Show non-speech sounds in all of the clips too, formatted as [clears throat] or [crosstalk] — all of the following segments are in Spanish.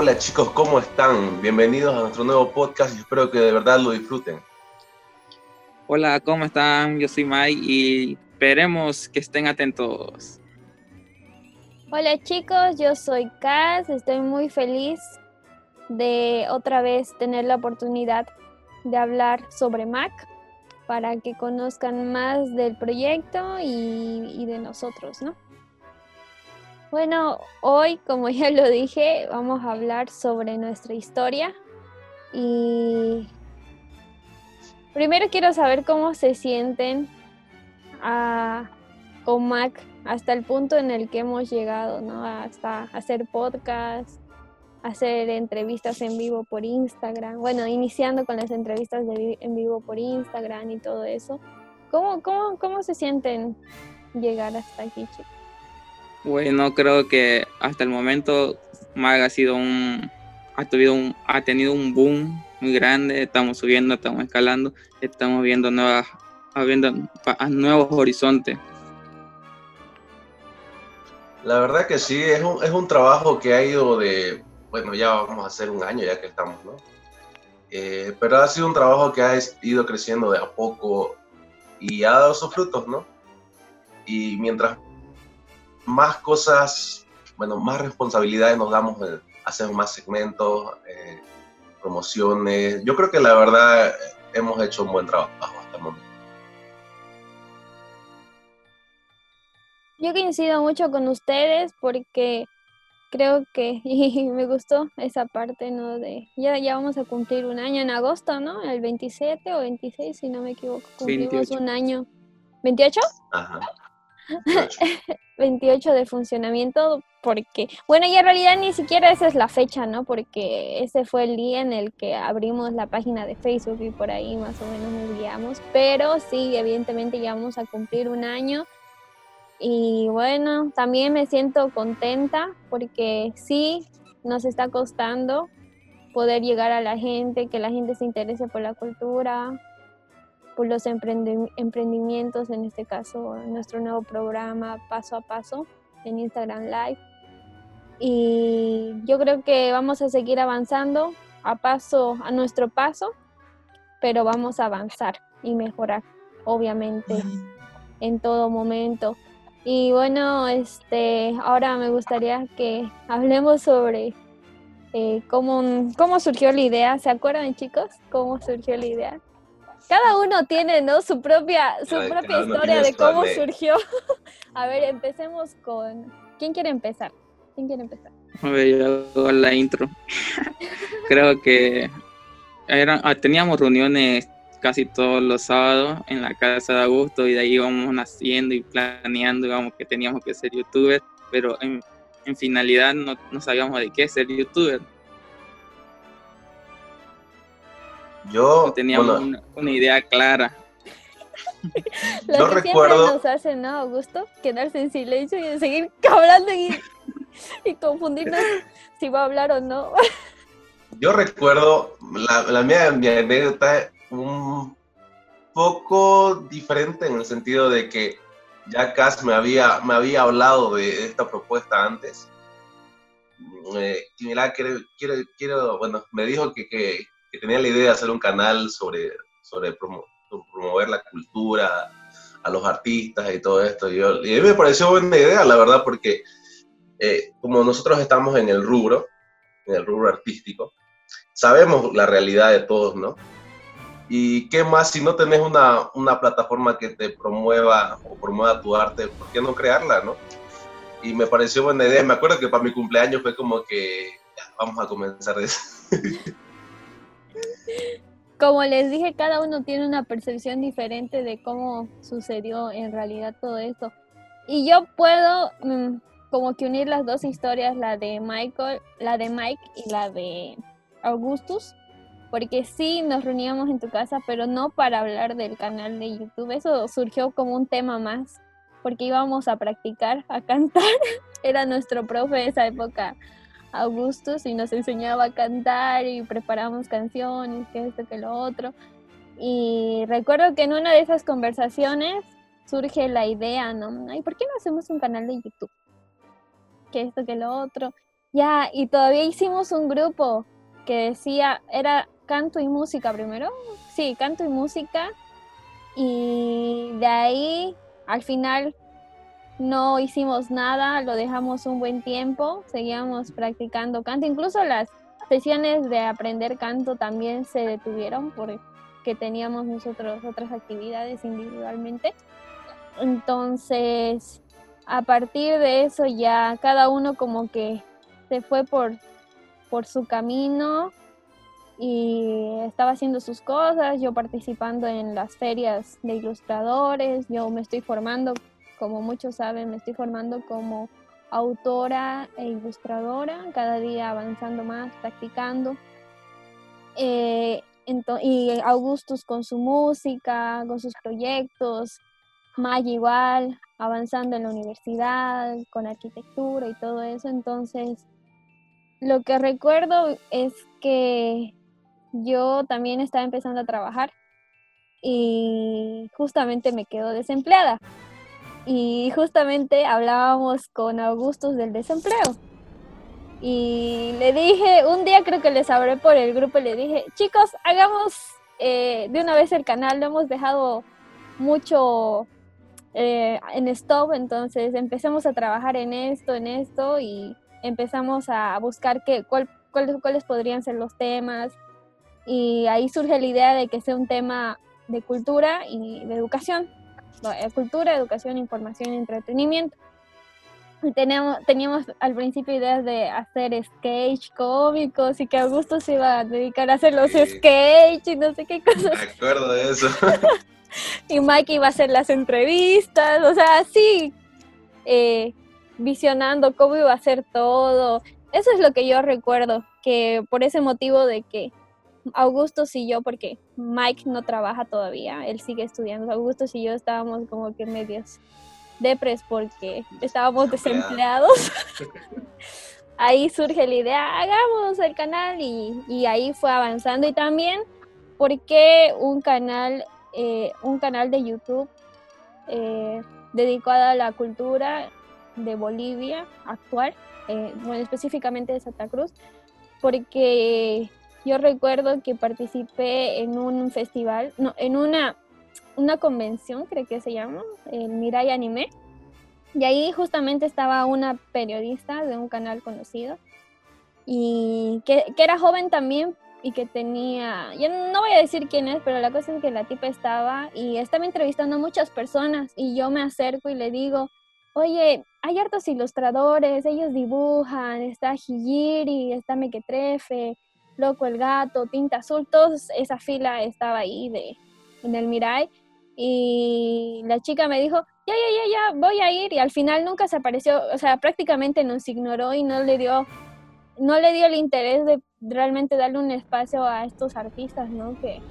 Hola, chicos, ¿cómo están? Bienvenidos a nuestro nuevo podcast y espero que de verdad lo disfruten. Hola, ¿cómo están? Yo soy Mike y esperemos que estén atentos. Hola chicos, yo soy Kaz, estoy muy feliz de otra vez tener la oportunidad de hablar sobre Mac para que conozcan más del proyecto y, y de nosotros, ¿no? Bueno, hoy, como [laughs] ya lo dije, vamos a hablar sobre nuestra historia y primero quiero saber cómo se sienten a, con Mac hasta el punto en el que hemos llegado, ¿no? Hasta hacer podcast, hacer entrevistas en vivo por Instagram, bueno, iniciando con las entrevistas de en vivo por Instagram y todo eso. ¿Cómo, cómo, cómo se sienten llegar hasta aquí, chicos? Bueno, creo que hasta el momento Mag ha sido un ha tenido un ha tenido un boom muy grande, estamos subiendo, estamos escalando, estamos viendo nuevas viendo nuevos horizontes. La verdad que sí, es un, es un trabajo que ha ido de, bueno, ya vamos a hacer un año ya que estamos, ¿no? Eh, pero ha sido un trabajo que ha ido creciendo de a poco y ha dado sus frutos, ¿no? Y mientras más cosas, bueno, más responsabilidades nos damos, eh, hacemos más segmentos, eh, promociones. Yo creo que la verdad eh, hemos hecho un buen trabajo hasta el momento. Yo coincido mucho con ustedes porque creo que [laughs] y me gustó esa parte, ¿no? De ya, ya vamos a cumplir un año en agosto, ¿no? El 27 o 26, si no me equivoco, cumplimos 28. un año. ¿28? Ajá. 28 [laughs] de funcionamiento porque, bueno, y en realidad ni siquiera esa es la fecha, ¿no? Porque ese fue el día en el que abrimos la página de Facebook y por ahí más o menos nos guiamos, pero sí, evidentemente ya vamos a cumplir un año y bueno, también me siento contenta porque sí, nos está costando poder llegar a la gente, que la gente se interese por la cultura, por los emprendi- emprendimientos, en este caso nuestro nuevo programa Paso a Paso en Instagram Live. Y yo creo que vamos a seguir avanzando a paso, a nuestro paso, pero vamos a avanzar y mejorar, obviamente, en todo momento. Y bueno, este, ahora me gustaría que hablemos sobre eh, cómo, cómo surgió la idea. ¿Se acuerdan, chicos? ¿Cómo surgió la idea? Cada uno tiene, ¿no? Su propia, su propia historia de cómo surgió. [laughs] A ver, empecemos con. ¿Quién quiere empezar? ¿Quién quiere empezar? A ver, yo hago la intro. [laughs] Creo que eran, ah, teníamos reuniones casi todos los sábados en la casa de Augusto y de ahí íbamos naciendo y planeando, íbamos que teníamos que ser youtubers, pero en, en finalidad no, no sabíamos de qué ser youtuber, Yo, no teníamos bueno, una, una idea clara. Lo Yo que recuerdo- siempre nos hace, ¿no, Augusto? Quedarse en silencio y seguir [laughs] hablando y, y confundirnos si va a hablar o no. Yo recuerdo, la, la mía, mi anécdota un poco diferente en el sentido de que ya Cass me había, me había hablado de esta propuesta antes. Eh, y mira, quiero, quiero, quiero- bueno, me dijo que, que- que tenía la idea de hacer un canal sobre, sobre promo- promover la cultura, a los artistas y todo esto. Y, yo- y a mí me pareció buena idea, la verdad, porque eh, como nosotros estamos en el rubro, en el rubro artístico, sabemos la realidad de todos, ¿no? Y qué más si no tenés una, una plataforma que te promueva o promueva tu arte, ¿por qué no crearla, no? Y me pareció buena idea. Me acuerdo que para mi cumpleaños fue como que ya, vamos a comenzar eso. [laughs] como les dije, cada uno tiene una percepción diferente de cómo sucedió en realidad todo esto. Y yo puedo mm, como que unir las dos historias, la de Michael, la de Mike y la de Augustus, porque sí nos reuníamos en tu casa, pero no para hablar del canal de YouTube. Eso surgió como un tema más, porque íbamos a practicar, a cantar. [laughs] Era nuestro profe de esa época, Augustus, y nos enseñaba a cantar y preparamos canciones, que esto, que lo otro. Y recuerdo que en una de esas conversaciones surge la idea, ¿no? ¿Y ¿por qué no hacemos un canal de YouTube? Que esto, que lo otro. Ya, y todavía hicimos un grupo que decía, era canto y música primero. Sí, canto y música. Y de ahí, al final, no hicimos nada, lo dejamos un buen tiempo, seguíamos practicando canto. Incluso las sesiones de aprender canto también se detuvieron porque teníamos nosotros otras actividades individualmente. Entonces, a partir de eso ya cada uno como que se fue por, por su camino y estaba haciendo sus cosas, yo participando en las ferias de ilustradores, yo me estoy formando, como muchos saben, me estoy formando como autora e ilustradora, cada día avanzando más, practicando. Eh, y Augustus con su música, con sus proyectos, May igual, avanzando en la universidad, con arquitectura y todo eso. Entonces, lo que recuerdo es que yo también estaba empezando a trabajar y justamente me quedo desempleada. Y justamente hablábamos con Augustus del desempleo. Y le dije, un día creo que les hablé por el grupo le dije, chicos, hagamos eh, de una vez el canal, lo hemos dejado mucho eh, en stop, entonces empezamos a trabajar en esto, en esto y empezamos a buscar qué, cuál, cuáles podrían ser los temas, y ahí surge la idea de que sea un tema de cultura y de educación. Eh, cultura, educación, información y entretenimiento. Y teníamos, teníamos al principio ideas de hacer sketch cómicos y que Augusto se iba a dedicar a hacer los sketch y no sé qué cosas. Me acuerdo de eso. [laughs] y Mike iba a hacer las entrevistas, o sea, así, eh, visionando cómo iba a ser todo. Eso es lo que yo recuerdo, que por ese motivo de que Augusto y yo, porque Mike no trabaja todavía, él sigue estudiando. Augusto y yo estábamos como que medios depres porque estábamos desempleados. [laughs] [laughs] ahí surge la idea, hagamos el canal y, ahí fue avanzando. Y también, ¿por qué un canal, eh, un canal de YouTube eh, dedicado a la cultura de Bolivia actual, eh, bueno, específicamente de Santa Cruz? Porque yo recuerdo que participé en un festival, no, en una, una convención, creo que se llama, el Mirai Anime. Y ahí justamente estaba una periodista de un canal conocido y que, que, era joven también y que tenía, yo no voy a decir quién es, pero la cosa es que la tipa estaba y estaba entrevistando a muchas personas y yo me acerco y le digo, oye, hay hartos ilustradores, ellos dibujan, está Hijiri, está Mequetrefe, Loco el Gato, Tinta Azul, toda esa fila estaba ahí de, en el Mirai. Y la chica me dijo, ya, ya, ya, ya, voy a ir. Y al final nunca se apareció, o sea, prácticamente nos ignoró y no le dio, no le dio el interés de realmente darle un espacio a estos artistas, ¿no? Que,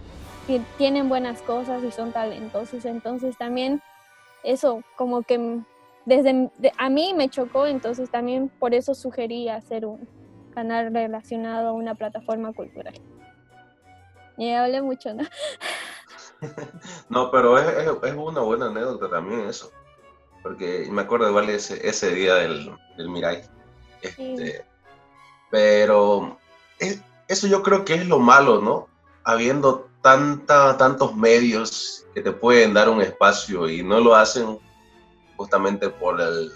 tienen buenas cosas y son talentosos. Entonces también eso como que desde a mí me chocó, entonces también por eso sugerí hacer un, canal relacionado a una plataforma cultural. Y hablé mucho, ¿no? [laughs] no, pero es, es, una buena anécdota también eso. Porque me acuerdo igual ese, ese día del, del Mirai. Este, Pero eso yo creo que es lo malo, ¿no? Habiendo tanta, tantos medios que te pueden dar un espacio y no lo hacen justamente por el,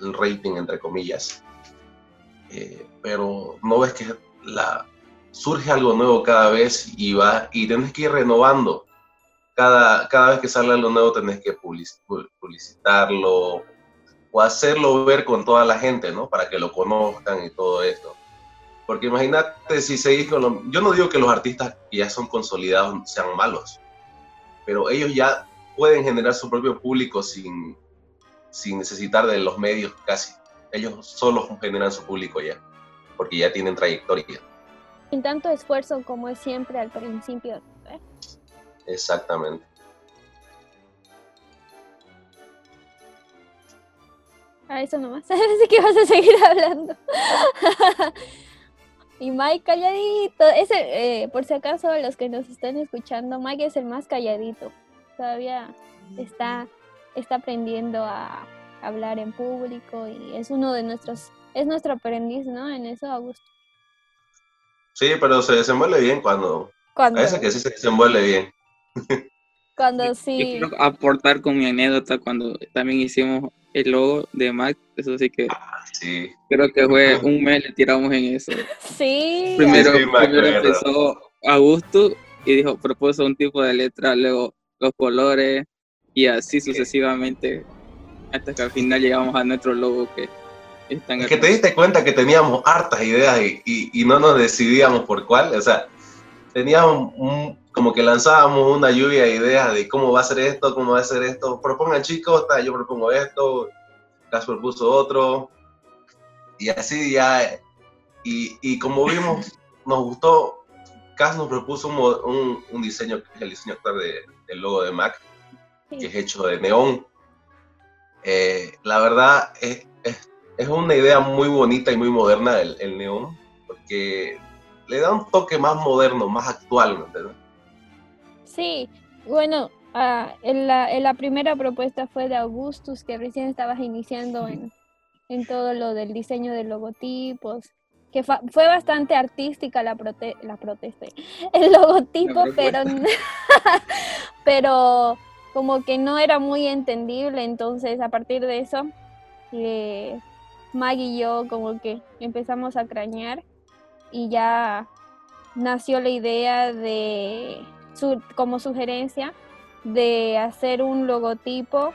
el rating, entre comillas. Eh, pero no ves que la, surge algo nuevo cada vez y va y tienes que ir renovando. Cada, cada vez que sale algo nuevo tenés que publicitarlo o hacerlo ver con toda la gente, ¿no? Para que lo conozcan y todo esto. Porque imagínate si seguís con lo... Yo no digo que los artistas que ya son consolidados sean malos, pero ellos ya pueden generar su propio público sin, sin necesitar de los medios casi. Ellos solo generan su público ya, porque ya tienen trayectoria. Sin tanto esfuerzo como es siempre al principio. ¿eh? Exactamente. A eso nomás. [laughs] Así que vas a seguir hablando. [laughs] y Mike calladito. Ese, eh, por si acaso, los que nos están escuchando, Mike es el más calladito. Todavía está, está aprendiendo a hablar en público y es uno de nuestros, es nuestro aprendiz, ¿no? En eso, Augusto. Sí, pero se desenvuelve bien cuando... Cuando, A veces que sí se desenvuelve bien. [laughs] cuando Yo sí. quiero aportar con mi anécdota cuando también hicimos el logo de Mac. Eso sí que Sí. creo que fue un mes le tiramos en eso. [laughs] Sí. Primero, Sí, me primero empezó Augusto y dijo, propuso un tipo de letra, luego los colores y así sucesivamente hasta que al final llegamos a nuestro logo que es tan Es que te diste cuenta que teníamos hartas ideas y, y- y no nos decidíamos por cuál. O sea, teníamos un- como que lanzábamos una lluvia de ideas de cómo va a ser esto, cómo va a ser esto. Propongan chicos, yo propongo esto, Cas propuso otro. Y así ya. Y, y como vimos, [laughs] nos gustó. Cas nos propuso un, un- un diseño que es el diseño actual de- del logo de Mac, que es hecho de neón. Eh, la verdad es, es, es una idea muy bonita y muy moderna el, el neón, porque le da un toque más moderno, más actual, ¿me entiendes? Sí, bueno, ah, en la, en la primera propuesta fue de Augustus, que recién estabas iniciando en, en todo lo del diseño de logotipos, que fue bastante artística la, prote- la protesta, [laughs] el logotipo, pero, [laughs] pero como que no era muy entendible, entonces a partir de eso, eh, Mag y yo como que empezamos a crañar y ya nació la idea de, como sugerencia, de hacer un logotipo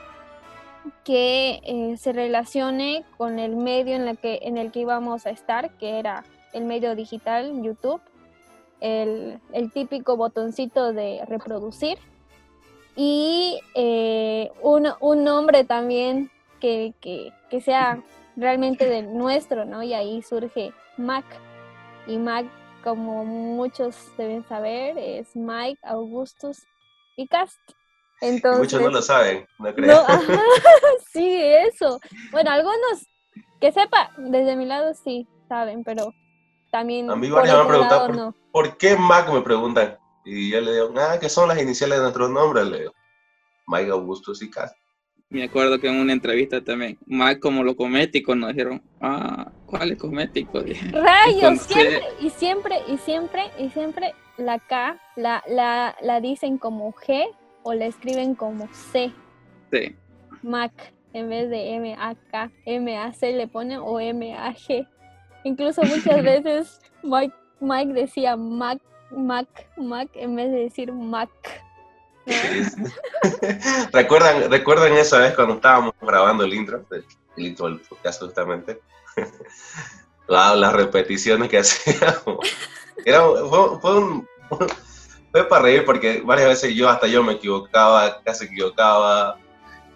que eh, se relacione con el medio en, que, en el que íbamos a estar, que era el medio digital, YouTube, el, el típico botoncito de reproducir y eh, un, un nombre también que, que- que sea realmente del nuestro, ¿no? Y ahí surge Mac. Y Mac, como muchos deben saber, es Mike, Augustus y Cast. Entonces, Muchos no lo saben, no no, creo. [laughs] ajá, sí, eso. Bueno, algunos que sepa, desde mi lado sí saben, pero también A mí varios me han preguntado por- no. ¿Por qué Mac? Me preguntan. Y yo le digo, ah, que son las iniciales de nuestros nombres, le digo. Mike Augustus y Cas. Me acuerdo que en una entrevista también, Mac como los cosméticos nos dijeron, ah, ¿cuáles cosméticos? [laughs] Dije, Rayos, siempre, y siempre, y siempre, y siempre la K la, la, la dicen como G o la escriben como C, Sí. Mac, en vez de M-A-K, M-A-C le ponen o M-A-G. Incluso muchas [laughs] veces Mike, Mike decía Mac, Mac, Mac, en vez de decir Mac. ¿no? [laughs] ¿Recuerdan, ¿Recuerdan esa vez cuando estábamos grabando el intro? El intro del podcast justamente. [laughs] Wow, las repeticiones que [laughs] hacíamos. Era, fue, fue un- fue para reír porque varias veces yo hasta yo me equivocaba, casi equivocaba.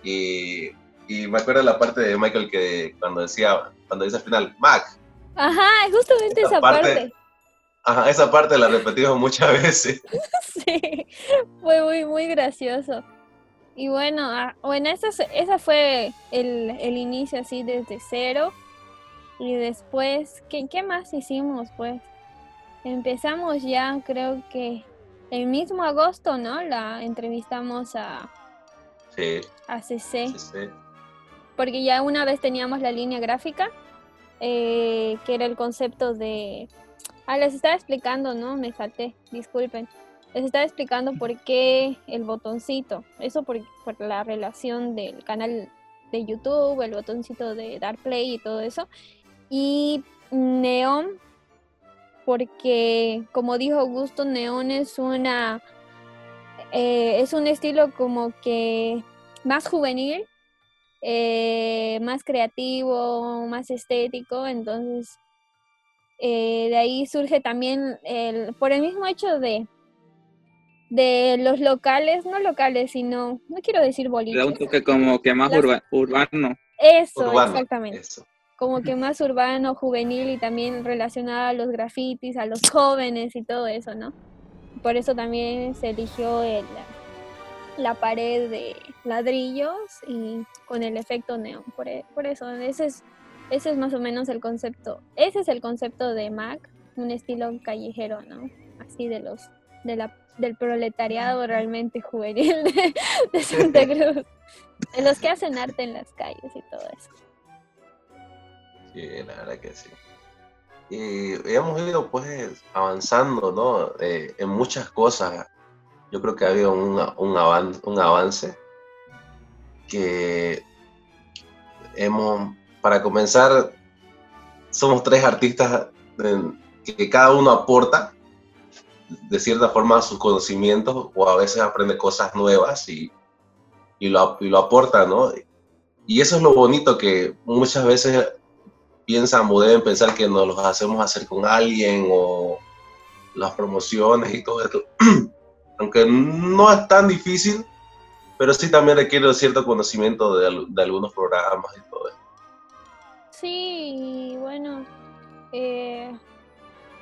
Y, y me acuerdo la parte de Michael que cuando decía, cuando dice al final, Mac. Ajá, justamente Esa esa parte- parte. Ajá, esa parte la repetimos muchas [laughs] veces. Sí, fue muy, muy gracioso. Y bueno, ah, bueno, esa, es- esa fue el, el inicio así desde cero. Y después, ¿qué, qué más hicimos? Pues empezamos ya, creo que el mismo agosto, ¿no? La entrevistamos a, Sí, a CC, sí. porque ya una vez teníamos la línea gráfica, eh, que era el concepto de... Ah, les estaba explicando, ¿no? Me salté, disculpen. Les estaba explicando por qué el botoncito. Eso por, la relación del canal de YouTube, el botoncito de dar play y todo eso. Y neón, porque como dijo Augusto, neón es una... eh, es un estilo como que más juvenil, eh, más creativo, más estético, entonces eh, de ahí surge también el, por el mismo hecho de, de los locales, no locales, sino, no quiero decir boliches. Da un toque como que más urbano. Eso, exactamente. Como que más urbano, juvenil y también relacionado a los grafitis, a los jóvenes y todo eso, ¿no? Por eso también se eligió el, la pared de ladrillos y con el efecto neón. Por, e, por eso, ese es, ese es más o menos el concepto. Ese es el concepto de Mac, un estilo callejero, ¿no? Así de los de la, del proletariado realmente juvenil de, [laughs] Santa Cruz. De los que hacen arte en las calles y todo eso. Sí, la verdad que sí. Y hemos ido pues avanzando, ¿no? Eh, en muchas cosas yo creo que ha habido un, un, un avance que hemos, para comenzar, somos tres artistas que cada uno aporta de cierta forma sus conocimientos o a veces aprende cosas nuevas y, y, lo, y lo aporta, ¿no? Y eso es lo bonito que muchas veces piensan o deben pensar que nos los hacemos hacer con alguien o las promociones y todo esto. [clears throat] aunque no es tan difícil, pero sí también requiere cierto conocimiento de, de algunos programas y todo eso. Sí, bueno, eh,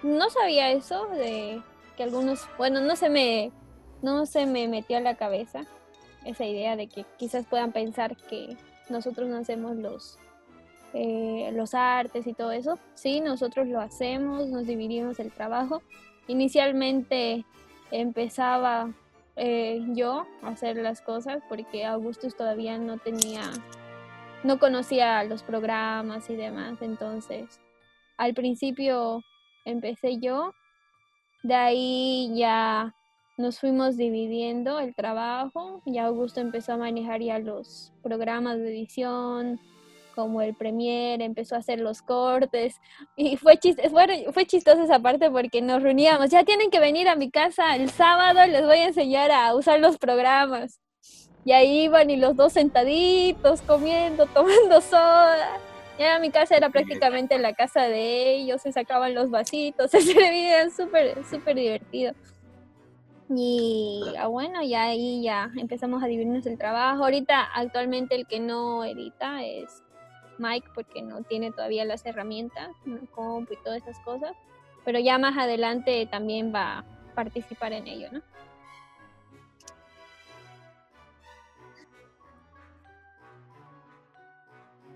no sabía eso de que algunos, bueno, no se me, no se me metió a la cabeza esa idea de que quizás puedan pensar que nosotros no hacemos los, eh, los artes y todo eso. Sí, nosotros lo hacemos, nos dividimos el trabajo. Inicialmente empezaba eh, yo a hacer las cosas porque Augustus todavía no tenía, no conocía los programas y demás. Entonces, al principio empecé yo, de ahí ya nos fuimos dividiendo el trabajo, y Augusto empezó a manejar ya los programas de edición, como el premier, empezó a hacer los cortes [laughs] y fue, fue, fue chistoso esa parte porque nos reuníamos, ya tienen que venir a mi casa el sábado, les voy a enseñar a usar los programas. Y ahí iban y los dos sentaditos, comiendo, [laughs] tomando soda. Ya mi casa era prácticamente la casa de ellos, se sacaban los vasitos, [laughs] se servían súper, súper divertido. Y ah, bueno, y ahí ya empezamos a dividirnos el trabajo. Ahorita actualmente el que no edita es Mike porque no tiene todavía las herramientas, no compu y todas esas cosas, pero ya más adelante también va a participar en ello, ¿no?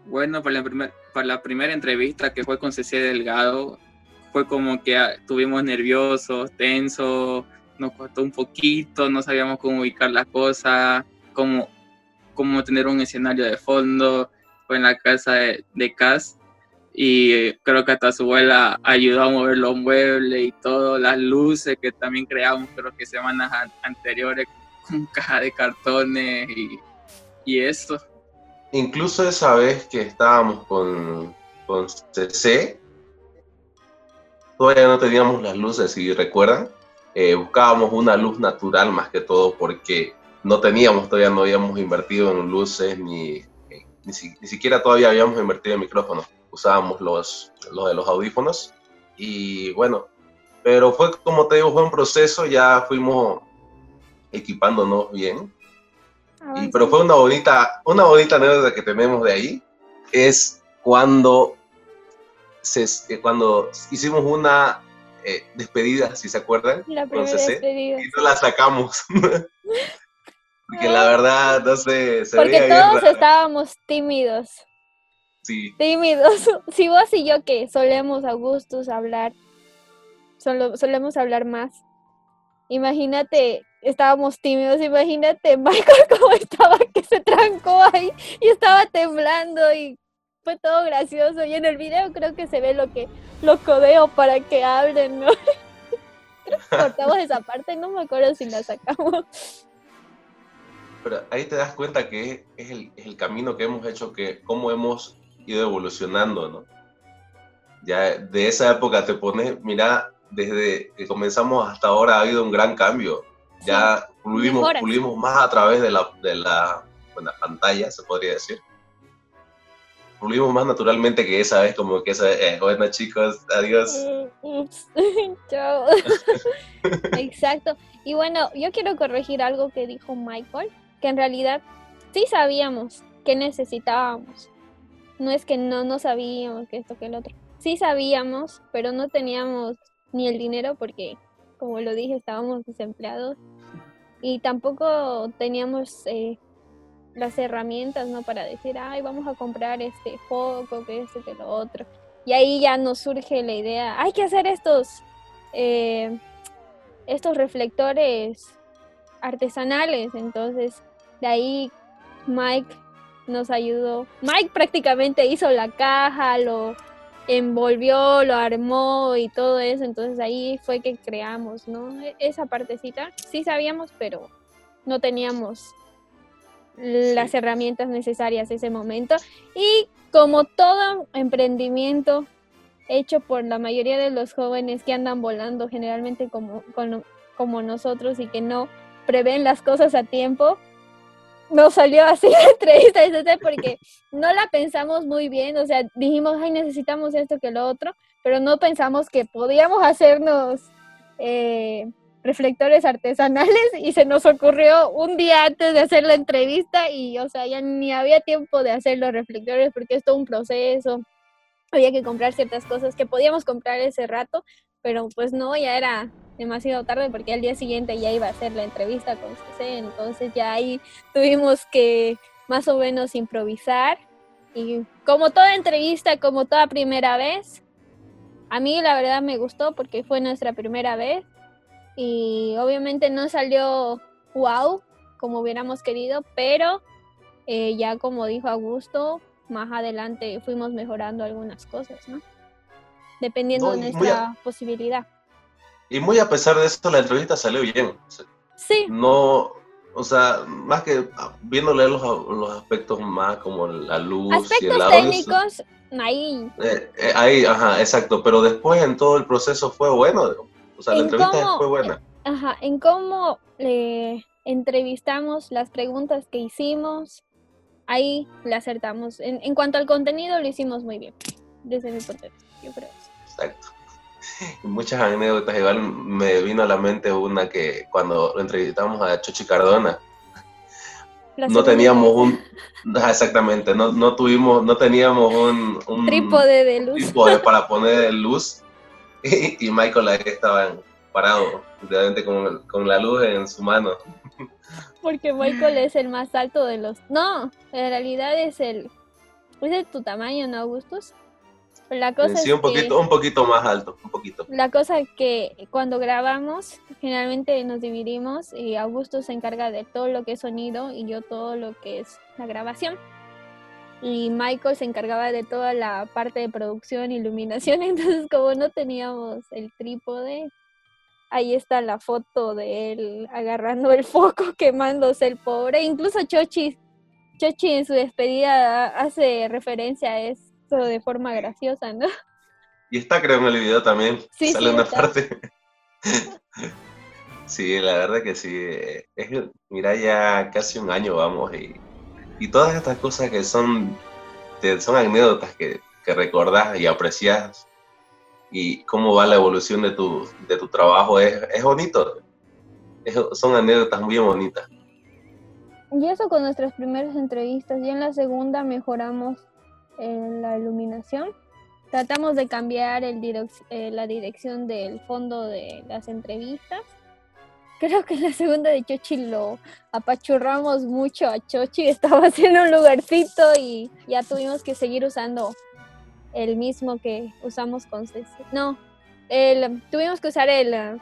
Bueno, para la, primer, para la primera entrevista que fue con Cecilia Delgado, fue como que ah, estuvimos nerviosos, tensos, nos costó un poquito, no sabíamos cómo ubicar las cosas, cómo, cómo tener un escenario de fondo, fue en la casa de, de Cass y creo que hasta su abuela ayudó a mover los muebles y todo, las luces que también creamos creo que semanas anteriores con caja de cartones y, y eso. Incluso esa vez que estábamos con, con CC, todavía no teníamos las luces, si recuerdan, eh, buscábamos una luz natural más que todo porque no teníamos, todavía no habíamos invertido en luces ni ni, siquiera todavía habíamos invertido en micrófonos, usábamos los, los de los audífonos y bueno, pero fue como te digo, fue un proceso, ya fuimos equipándonos bien. Y, pero fue una bonita, una bonita anécdota que tenemos de ahí, es cuando, se, eh, cuando hicimos una eh, despedida, si se acuerdan, la primera despedida. y no la sacamos. [laughs] Porque la verdad, no sé, se Porque todos estábamos tímidos. Sí. Tímidos. [laughs] Si vos y yo que solemos a gustos hablar, solo, solemos hablar más. Imagínate, estábamos tímidos, imagínate [laughs] Michael cómo estaba, que se trancó ahí y estaba temblando y fue todo gracioso. Y en el video creo que se ve lo que lo codeo para que hablen, ¿no? [laughs] cortamos esa parte, no me acuerdo si la sacamos pero ahí te das cuenta que es el, es el, camino que hemos hecho, que cómo hemos ido evolucionando, ¿no? Ya de esa época te pones, mira, desde que comenzamos hasta ahora ha habido un gran cambio. Ya pulimos, pulimos más a través de la, de la, pantalla, se podría decir. fluimos más naturalmente que esa vez, como que esa vez, eh, bueno chicos, adiós. [laughs] [laughs] Chao. [laughs] Exacto. Y bueno, yo quiero corregir algo que dijo Michael, que en realidad sí sabíamos que necesitábamos. No es que no, no sabíamos que esto, que el otro. Sí sabíamos, pero no teníamos ni el dinero porque, como lo dije, estábamos desempleados y tampoco teníamos eh, las herramientas, ¿no? Para decir, ay, vamos a comprar este foco, que este, que lo otro. Y ahí ya nos surge la idea, hay que hacer estos, eh, estos reflectores artesanales. Entonces, de ahí Mike nos ayudó. Mike prácticamente hizo la caja, lo envolvió, lo armó y todo eso. Entonces ahí fue que creamos, ¿no? E-, esa partecita. Sí sabíamos, pero no teníamos las herramientas necesarias ese momento. Y como todo emprendimiento hecho por la mayoría de los jóvenes que andan volando generalmente como, como nosotros y que no prevén las cosas a tiempo, nos salió así la entrevista porque no la pensamos muy bien, o sea, dijimos, ay, necesitamos esto que lo otro, pero no pensamos que podíamos hacernos eh, reflectores artesanales y se nos ocurrió un día antes de hacer la entrevista y, o sea, ya ni había tiempo de hacer los reflectores porque es todo un proceso, había que comprar ciertas cosas que podíamos comprar ese rato, pero pues no, ya era demasiado tarde porque al día siguiente ya iba a hacer la entrevista con CC, entonces ya ahí tuvimos que más o menos improvisar y como toda entrevista, como toda primera vez, a mí la verdad me gustó porque fue nuestra primera vez y obviamente no salió wow como hubiéramos querido, pero eh, ya como dijo Augusto, más adelante fuimos mejorando algunas cosas, ¿no? Dependiendo de nuestra posibilidad. Y muy a pesar de esto, la entrevista salió bien. Sí. No, o sea, más que viéndole los, los aspectos más como la luz y el técnicos, ahí. Eh, eh, ahí, ajá, exacto. Pero después en todo el proceso fue bueno. O sea, la entrevista fue buena. Ajá, en cómo le entrevistamos, las preguntas que hicimos, ahí le acertamos. En, en cuanto al contenido, lo hicimos muy bien, desde mi punto de vista, yo creo. Exacto. [laughs] muchas anécdotas. Igual me vino a la mente una que cuando entrevistamos a Chochi Cardona, no teníamos un exactamente no, no tuvimos no teníamos un, un trípode de luz. trípode para poner luz [laughs] y, Michael ahí estaba parado con, con la luz en su mano. Porque Michael es el más alto de los no en realidad es el es de tu tamaño no Augustus la cosa sí, un poquito, un poquito más alto, un poquito. La cosa es que cuando grabamos, generalmente nos dividimos y Augusto se encarga de todo lo que es sonido y yo todo lo que es la grabación. Y Michael se encargaba de toda la parte de producción, iluminación, [laughs] entonces como no teníamos el trípode, ahí está la foto de él agarrando el foco, [laughs] quemándose el pobre. Incluso Chochi, Chochi en su despedida hace referencia a eso de forma graciosa, ¿no? Y está creo en el video también. Sí, sale una parte. [laughs] sí, la verdad que sí. Es, mira, ya casi un año vamos y, y todas estas cosas que son, son anécdotas que, que recordás y aprecias y cómo va la evolución de tu, de tu trabajo es, es bonito. son anécdotas muy bonitas. Y eso con nuestras primeras entrevistas. Y en la segunda mejoramos en la iluminación. Tratamos de cambiar el eh, la dirección del fondo de las entrevistas. [laughs] Creo que en la segunda de Chochi lo apachurramos mucho a Chochi, [laughs] estaba haciendo un lugarcito y ya tuvimos que seguir usando el mismo que usamos con Ceci. No, el, tuvimos que usar el,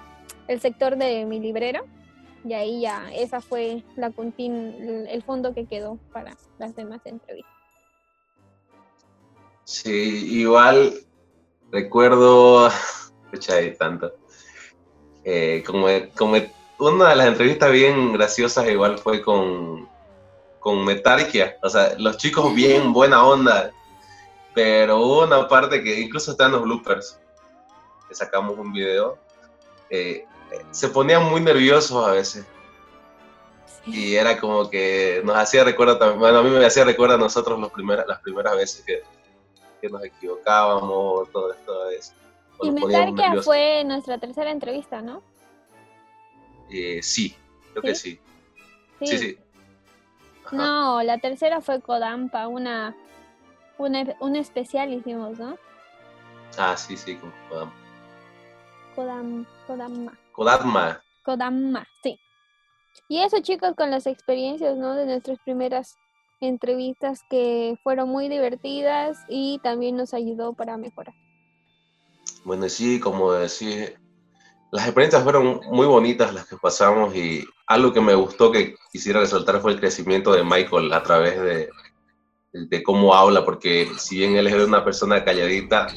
el sector de mi librero y ahí ya esa fue la el fondo que quedó para las demás entrevistas. Sí, igual recuerdo, [laughs] escucha ahí tanto, eh, como, como una de las entrevistas bien graciosas igual fue con, con Metarquia, o sea, los chicos bien buena onda, pero hubo una parte que incluso está en los bloopers, que sacamos un video, eh, se ponían muy nerviosos a veces. y era como que nos hacía recuerdo también, bueno, a mí me hacía recuerdo a nosotros los primeras, las primeras veces que, que nos equivocábamos, todo esto. Eso, y Metallica fue nuestra tercera entrevista, ¿no? Eh, sí, creo que sí. Sí, sí. No, la tercera fue Kodampa, una, una, un especial hicimos, ¿no? Ah, sí, sí, con Kodampa. Kodam, Kodamma. Kodamma. Kodamma, sí. Y eso, chicos, con las experiencias, ¿no? De nuestras primeras entrevistas que fueron muy divertidas y también nos ayudó para mejorar. Bueno, sí, como decía, las experiencias fueron muy bonitas las que pasamos y algo que me gustó que quisiera resaltar fue el crecimiento de Michael a través de, de cómo habla, porque si bien él es una persona calladita,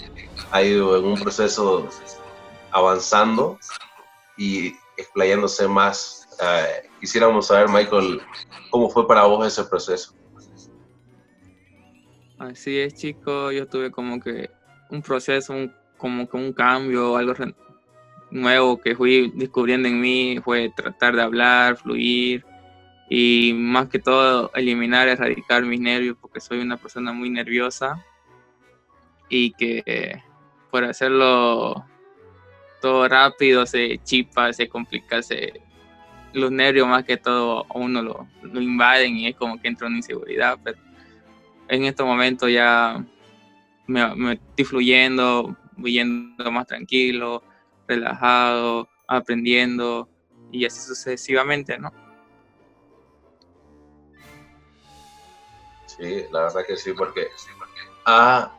ha ido en un proceso avanzando y explayándose más. Uh, quisiéramos saber, Michael, cómo fue para vos ese proceso. Así es, chico. Yo tuve como que un proceso, como que un cambio, algo nuevo que fui descubriendo en mí fue tratar de hablar, fluir y más que todo eliminar, erradicar mis nervios porque soy una persona muy nerviosa y que por hacerlo todo rápido se chipa, se complica, se, los nervios más que todo a uno lo, invaden y es como que entra una inseguridad, en estos momentos ya me, estoy fluyendo, voy más tranquilo, relajado, aprendiendo y así sucesivamente, ¿no? Sí, la verdad que sí, porque, ah,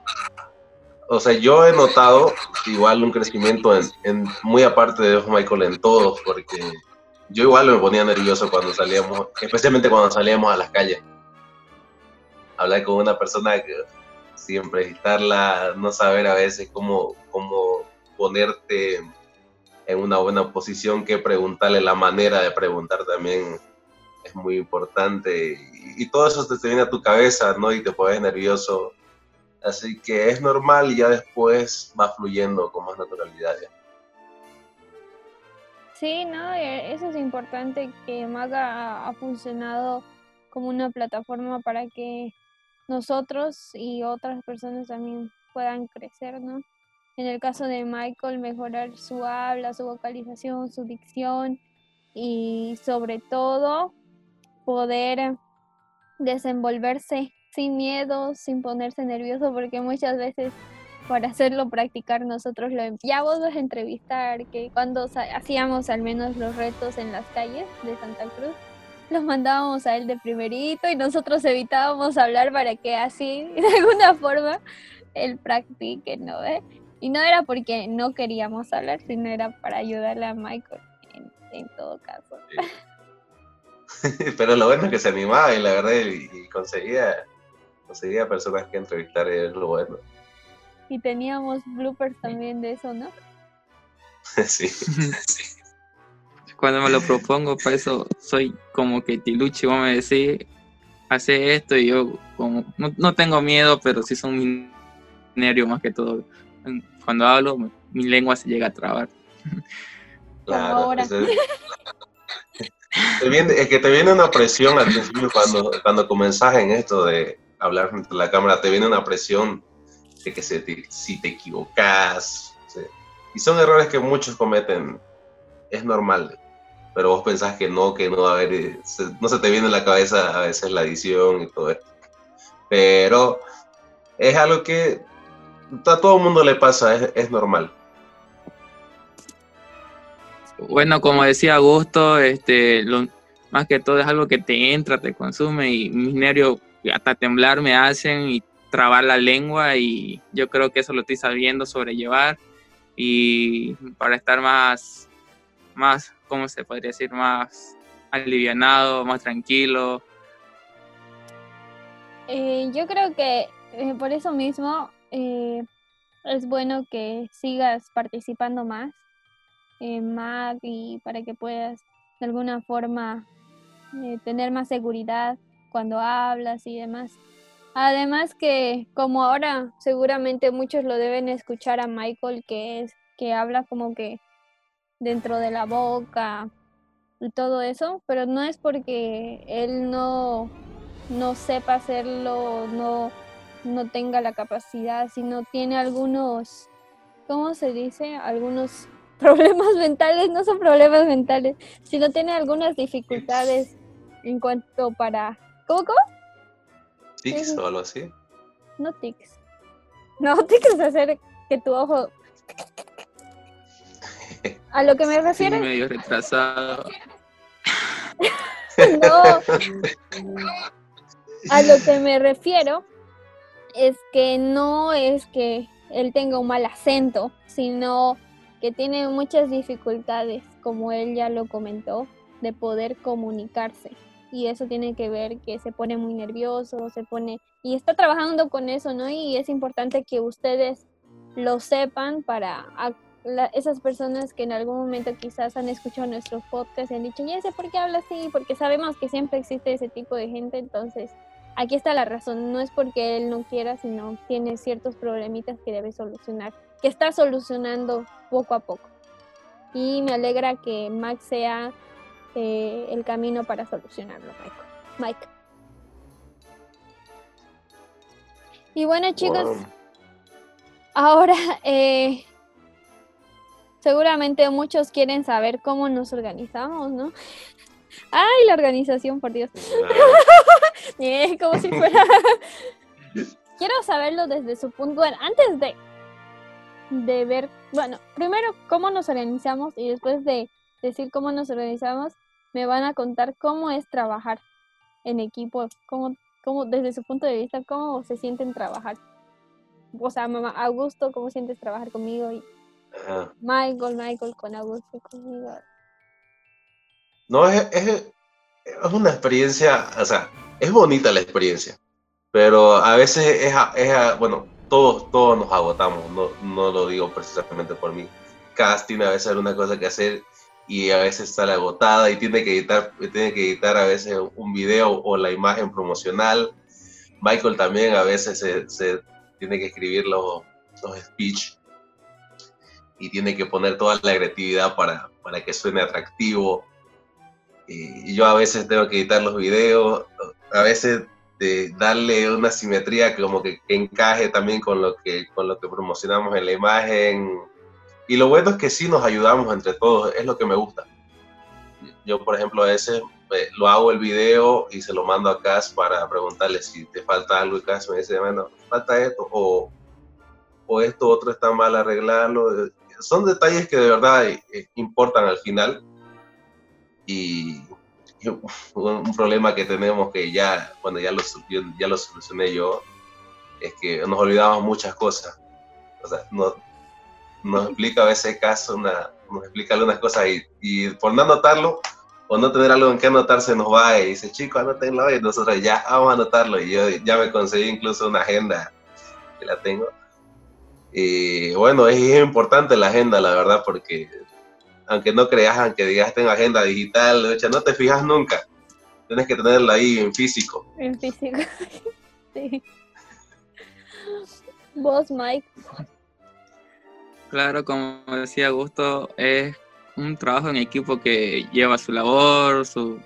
o sea, yo he notado igual un crecimiento en, en muy aparte de Michael en todos, porque yo igual me ponía nervioso cuando salíamos, especialmente cuando salíamos a las calles. Hablar con una persona que siempre estarla, no saber a veces cómo, cómo ponerte en una buena posición, que preguntarle, la manera de preguntar también es muy importante. Y, todo eso te, viene a tu cabeza, ¿no? Y te pones nervioso. Así que es normal y ya después va fluyendo con más naturalidad. Sí, no, e, eso es importante que Maga ha funcionado como una plataforma para que nosotros y otras personas también puedan crecer, ¿no? En el caso de Michael, mejorar su habla, su vocalización, su dicción y sobre todo poder desenvolverse sin miedo, sin ponerse nervioso, porque muchas veces para hacerlo practicar nosotros lo enviamos a entrevistar, que cuando hacíamos al menos los retos en las calles de Santa Cruz, los mandábamos a él de primerito y nosotros evitábamos hablar para que así [laughs] de alguna forma él practique, ¿no? ¿Eh? Y no era porque no queríamos hablar, sino era para ayudarle a Michael en, todo caso. [laughs] Pero lo bueno es que se animaba y la verdad y, conseguía, conseguía personas que entrevistar y es lo bueno. Y teníamos bloopers también de eso, ¿no? [laughs] sí. Cuando me lo propongo, para eso soy como que tiluche, vos me decís, hace esto y yo como, no, no tengo miedo, pero sí son mis nervios más que todo cuando hablo, mi lengua se llega a trabar. Claro, [laughs] es, que te viene una presión al principio cuando, cuando comenzás en esto de hablar frente a la cámara, te viene una presión de que si te equivocas. Y son errores que muchos cometen, es normal. Pero vos pensás que no, que no va a haber, no se te viene en la cabeza a veces la edición y todo esto. Pero es algo que a todo el mundo le pasa, es, normal. Bueno, como decía Augusto, este, más que todo es algo que te entra, te consume y mis nervios hasta temblar me hacen y trabar la lengua y yo creo que eso lo estoy sabiendo sobrellevar y para estar más, más, ¿cómo se podría decir? Más alivianado, más tranquilo. Eh, yo creo que eh, por eso mismo eh, es bueno que sigas participando más MAC y para que puedas de alguna forma tener más seguridad cuando hablas y demás. Además que como ahora seguramente muchos lo deben escuchar a Michael que es que habla como que dentro de la boca y todo eso, pero no es porque él no, no sepa hacerlo, no, no tenga la capacidad, sino tiene algunos, ¿cómo se dice? Algunos [laughs] problemas mentales, no son problemas mentales, sino tiene algunas dificultades en cuanto para... ¿Cómo? cómo? Tics o algo así. No tics. No, [laughs] tics es hacer que tu ojo... A lo que me Sí, refiero... medio retrasado. [laughs] No. [laughs] A lo que me refiero es que no es que él tenga un mal acento, sino que tiene muchas dificultades, como él ya lo comentó, de poder comunicarse. Y eso tiene que ver que se pone muy nervioso, se pone... Y está trabajando con eso, ¿no? Y es importante que ustedes lo sepan para la- esas personas que en algún momento quizás han escuchado nuestros podcasts y han dicho, ya sé por qué habla así, porque sabemos que siempre existe ese tipo de gente, entonces aquí está la razón, no es porque él no quiera, sino tiene ciertos problemitas que debe solucionar, que está solucionando poco a poco. Y me alegra que Max sea eh, el camino para solucionarlo, Michael. Mike. Y bueno, chicos, Wow. Ahora, eh, seguramente muchos quieren saber cómo nos organizamos, ¿no? Ay, la organización, por Dios. [laughs] Como si fuera. [laughs] Quiero saberlo desde su punto. Bueno, antes de, de ver, bueno, primero cómo nos organizamos y después de decir cómo nos organizamos, me van a contar cómo es trabajar en equipo, cómo, cómo desde su punto de vista, cómo se sienten trabajar o sea, mamá, Augusto, ¿cómo sientes trabajar conmigo? Y Ajá. Michael, Michael con Augusto conmigo. No, es, es, es una experiencia, o sea, es bonita la experiencia, pero a veces es, es bueno, todos, todos nos agotamos, no, no lo digo precisamente por mí. Cass tiene a veces alguna cosa que hacer y a veces sale agotada y tiene que editar, tiene que editar a veces un video o la imagen promocional. Michael también a veces se, se tiene que escribir los, los speech y tiene que poner toda la creatividad para, para que suene atractivo. Y yo a veces tengo que editar los videos, a veces darle una simetría como que, que encaje también con lo que, con lo que promocionamos en la imagen. Y lo bueno es que sí nos ayudamos entre todos, es lo que me gusta. Yo, por ejemplo, a veces eh, lo hago el video y se lo mando a Cas para preguntarle si te falta algo y Cas me dice, bueno, falta esto o, o esto otro está mal arreglarlo. Son detalles que de verdad eh, importan al final y un, problema que tenemos que ya, bueno, ya lo, ya lo solucioné yo, es que nos olvidamos muchas cosas. O sea, no- nos explica a veces caso una, nos explica algunas cosas y, y por no anotarlo o no tener algo en que anotar se nos va y dice, chicos, anótenlo y nosotros ya vamos a anotarlo y yo ya me conseguí incluso una agenda que la tengo. Y bueno, es, es importante la agenda, la verdad, porque aunque no creas, aunque digas tengo agenda digital, de hecho, no te fijas nunca. Tienes que tenerla ahí en físico. En físico. [laughs] sí. Vos, Mike. Claro, como decía Augusto, es un trabajo en equipo que lleva su labor, su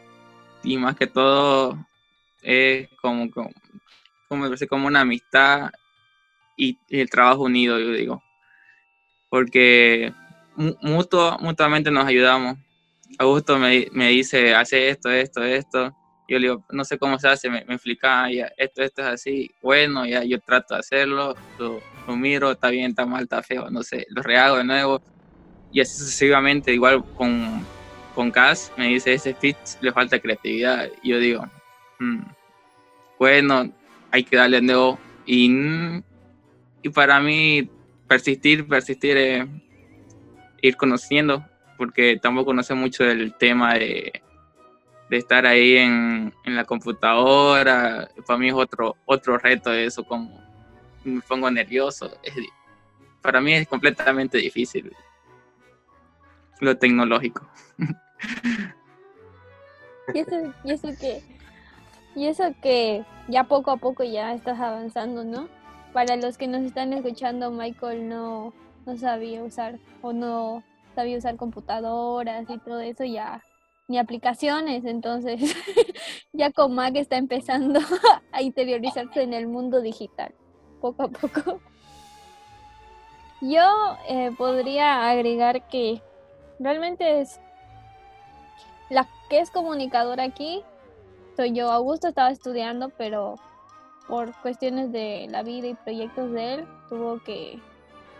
y más que todo es como, como, como, decir, como una amistad y, el trabajo unido, yo digo. Porque mu- mutuo, mutuamente nos ayudamos. Augusto me, me dice, hace esto, esto, esto. Yo digo, no sé cómo se hace, me, me explica, "Ah, ya, esto, esto es así. Bueno, ya yo trato de hacerlo, lo, lo miro, está bien, está mal, está feo, no sé, lo rehago de nuevo. Y así sucesivamente, igual con, con Cass, me dice, ese speech le falta creatividad. Yo digo, "Mm, bueno, hay que darle de nuevo. Y, y para mí, persistir, persistir es ir conociendo, porque tampoco no sé mucho del tema de, de estar ahí en, en la computadora. Para mí es otro, otro reto eso, como me pongo nervioso. Para mí es completamente difícil lo tecnológico. Y eso que. Y eso que ya poco a poco ya estás avanzando, ¿no? Para los que nos están escuchando, Michael no, sabía usar o no sabía usar computadoras y todo eso, ya ni aplicaciones, entonces [laughs] ya con Mac está empezando [laughs] a interiorizarse en el mundo digital, poco a poco. Yo eh, podría agregar que realmente es la que es comunicadora aquí, soy yo. Augusto estaba estudiando, pero por cuestiones de la vida y proyectos de él, tuvo que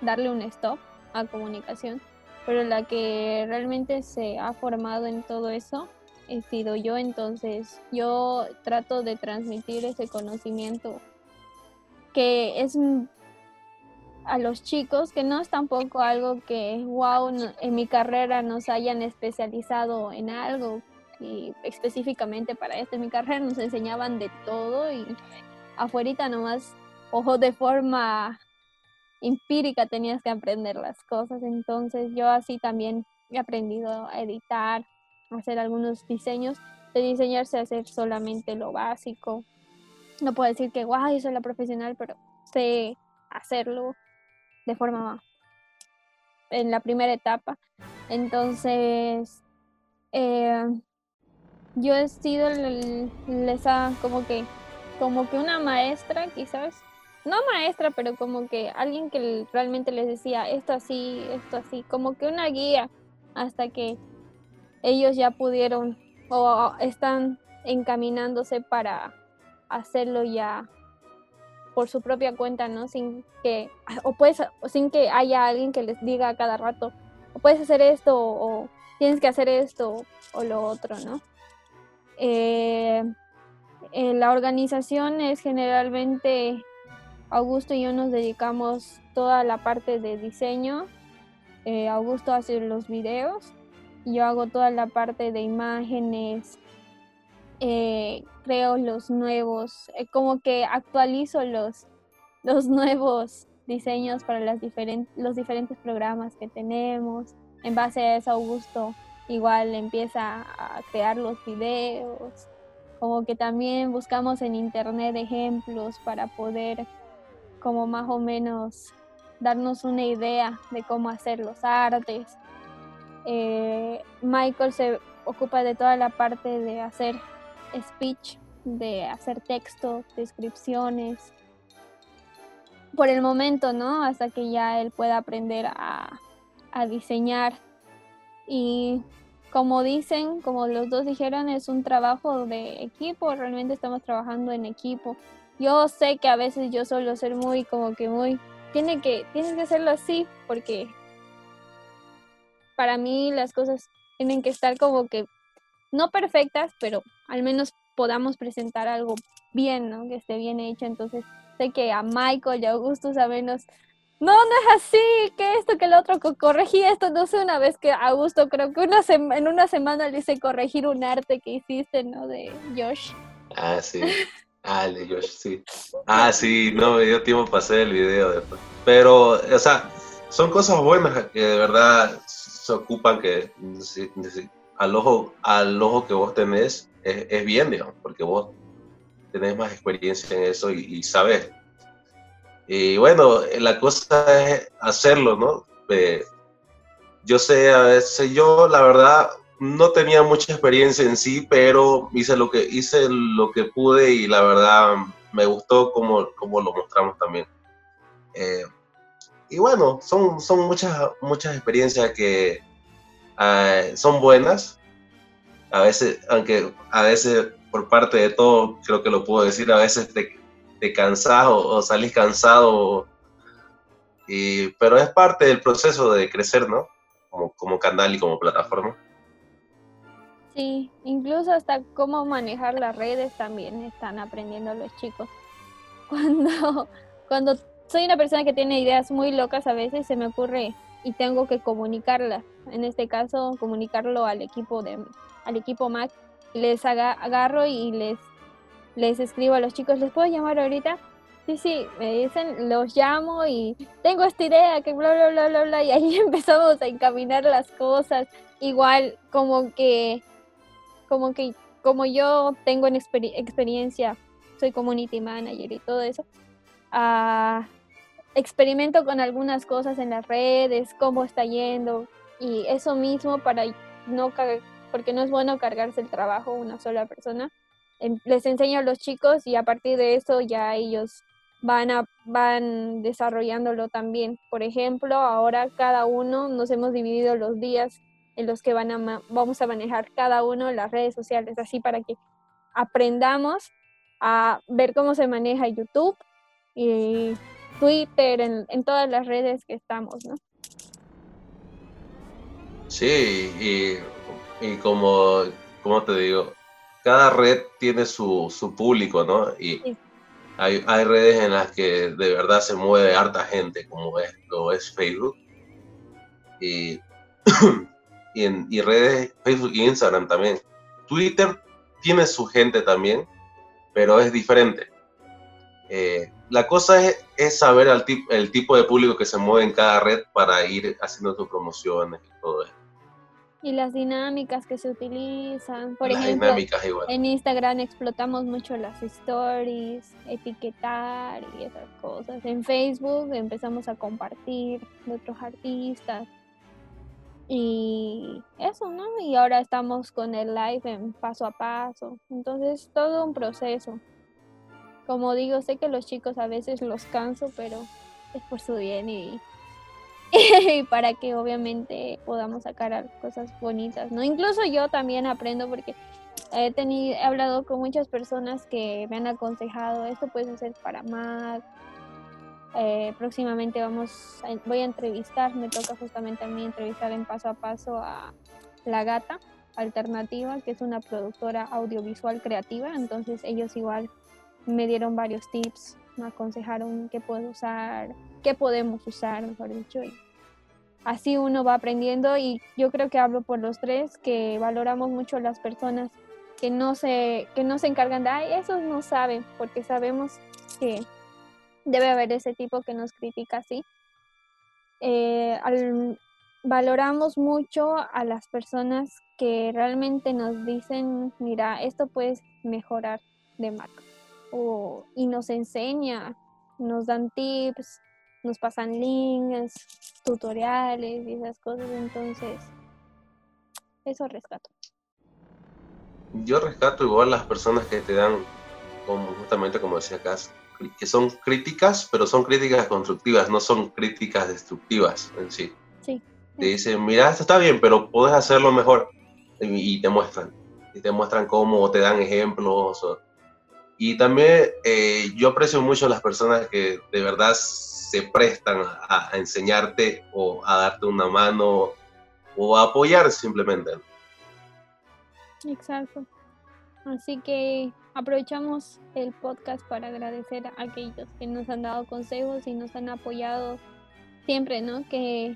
darle un stop a comunicación. Pero la que realmente se ha formado en todo eso he sido yo, entonces yo trato de transmitir ese conocimiento que es a los chicos, que no es tampoco algo que, wow, en mi carrera nos hayan especializado en algo y específicamente para esto mi carrera nos enseñaban de todo y afuera nomás, ojo, de forma empírica tenías que aprender las cosas. Entonces yo así también he aprendido a editar, a hacer algunos diseños. De diseñarse a hacer solamente lo básico. No puedo decir que, guau, yo soy la profesional, pero sé hacerlo de forma en la primera etapa. Entonces, eh, yo he sido esa como que como que una maestra quizás no maestra pero como que alguien que realmente les decía esto así esto así como que una guía hasta que ellos ya pudieron o están encaminándose para hacerlo ya por su propia cuenta, ¿no? Sin que, o puedes, sin que haya alguien que les diga a cada rato, o puedes hacer esto, o tienes que hacer esto, o lo otro, ¿no? Eh, la organización es generalmente Augusto y yo nos dedicamos toda la parte de diseño. Eh, Augusto hace los videos. Yo hago toda la parte de imágenes. Eh, creo los nuevos, como que actualizo los, los nuevos diseños para los diferentes programas que tenemos. En base a eso, Augusto igual empieza a crear los videos, como que también buscamos en internet ejemplos para poder como más o menos darnos una idea de cómo hacer los artes. Eh, Michael se ocupa de toda la parte de hacer speech, de hacer texto, descripciones, por el momento, ¿no? Hasta que ya él pueda aprender a, a diseñar. Y como dicen, como los dos dijeron, es un trabajo de equipo, realmente estamos trabajando en equipo. Yo sé que a veces yo suelo ser muy como que muy tiene que tienes que hacerlo así porque para mí las cosas tienen que estar como que no perfectas, pero al menos podamos presentar algo bien, ¿no? Que esté bien hecho. Entonces, sé que a Michael y a Augustus a menos no, no es así, que esto, que el otro, corregí esto, no sé, una vez que Augusto creo que una en una semana le hice corregir un arte que hiciste, ¿no? De Josh. Ah, sí. Ah, de Josh, sí. Ah, sí, no, me dio tiempo para hacer el video después. Pero, o sea, son cosas buenas que de verdad se ocupan que al ojo, al ojo que vos tenés es, bien, digamos, porque vos tenés más experiencia en eso y, y sabes y bueno, la cosa es hacerlo, ¿no? Eh, yo sé, a veces yo la verdad no tenía mucha experiencia en sí, pero hice lo que, hice lo que pude y la verdad me gustó como, como lo mostramos también. Eh, y bueno, son, son muchas, muchas experiencias que eh, son buenas. A veces, aunque a veces por parte de todo, creo que lo puedo decir, a veces te, te cansás o, salís cansado. Y, pero es parte del proceso de crecer, ¿no? Como, como canal y como plataforma. Sí, incluso hasta cómo manejar las redes también están aprendiendo los chicos. [laughs] Cuando, cuando soy una persona que tiene ideas muy locas a veces se me ocurre y tengo que comunicarlas. En este caso, comunicarlo al equipo de al equipo Mac. Les agarro y les les escribo a los chicos, ¿les puedo llamar ahorita? Sí, sí, me dicen, los llamo y tengo esta idea que bla, bla, bla, bla, bla, y ahí [laughs] empezamos a encaminar las cosas. Igual como que, como que, como yo tengo en experiencia, soy community manager y todo eso, uh, experimento con algunas cosas en las redes, cómo está yendo, y eso mismo para no porque no es bueno cargarse el trabajo una sola persona. Les enseño a los chicos y a partir de eso ya ellos van, a, van desarrollándolo también. Por ejemplo, ahora cada uno nos hemos dividido los días en los que van a vamos a manejar cada uno las redes sociales, así para que aprendamos a ver cómo se maneja YouTube y Twitter, en, todas las redes que estamos, ¿no? Sí, y, y como te digo, cada red tiene su, su público, ¿no? Y hay, hay, redes en las que de verdad se mueve harta gente, como es, es Facebook. Y, [clears throat] y, en, y redes, Facebook y Instagram también. Twitter tiene su gente también, pero es diferente. Eh, la cosa es, es saber el, el tipo de público que se mueve en cada red para ir haciendo tus promociones y todo eso. Y las dinámicas que se utilizan. Por ejemplo, en Instagram explotamos mucho las stories, etiquetar y esas cosas. En Facebook empezamos a compartir de otros artistas. Y eso, ¿no? Y ahora estamos con el live en paso a paso. Entonces, todo un proceso. Como digo, sé que los chicos a veces los canso, pero es por su bien y [laughs] para que obviamente podamos sacar cosas bonitas, ¿no? Incluso yo también aprendo porque he tenido, he hablado con muchas personas que me han aconsejado, esto puede ser para Mac, eh, próximamente vamos, voy a entrevistar, me toca justamente a mí entrevistar en paso a paso a La Gata Alternativa, que es una productora audiovisual creativa, entonces ellos igual me dieron varios tips me aconsejaron qué puedo usar, qué podemos usar, mejor dicho. Así uno va aprendiendo y yo creo que hablo por los tres, que valoramos mucho las personas que no se, que no se encargan de, ay, esos no saben, porque sabemos que debe haber ese tipo que nos critica así. Eh, valoramos mucho a las personas que realmente nos dicen, mira, esto puedes mejorar de marca y nos enseña, nos dan tips, nos pasan links, tutoriales y esas cosas, entonces eso rescato. Yo rescato igual las personas que te dan, como justamente como decía acá, que son críticas, pero son críticas constructivas, no son críticas destructivas en sí. Sí. Te dicen, mira, esto está bien, pero puedes hacerlo mejor. Y, te muestran. Y te muestran cómo, te dan ejemplos. O, y también eh, yo aprecio mucho a las personas que de verdad se prestan a, enseñarte o a darte una mano o a apoyar simplemente. Exacto. Así que aprovechamos el podcast para agradecer a aquellos que nos han dado consejos y nos han apoyado siempre, ¿no? Que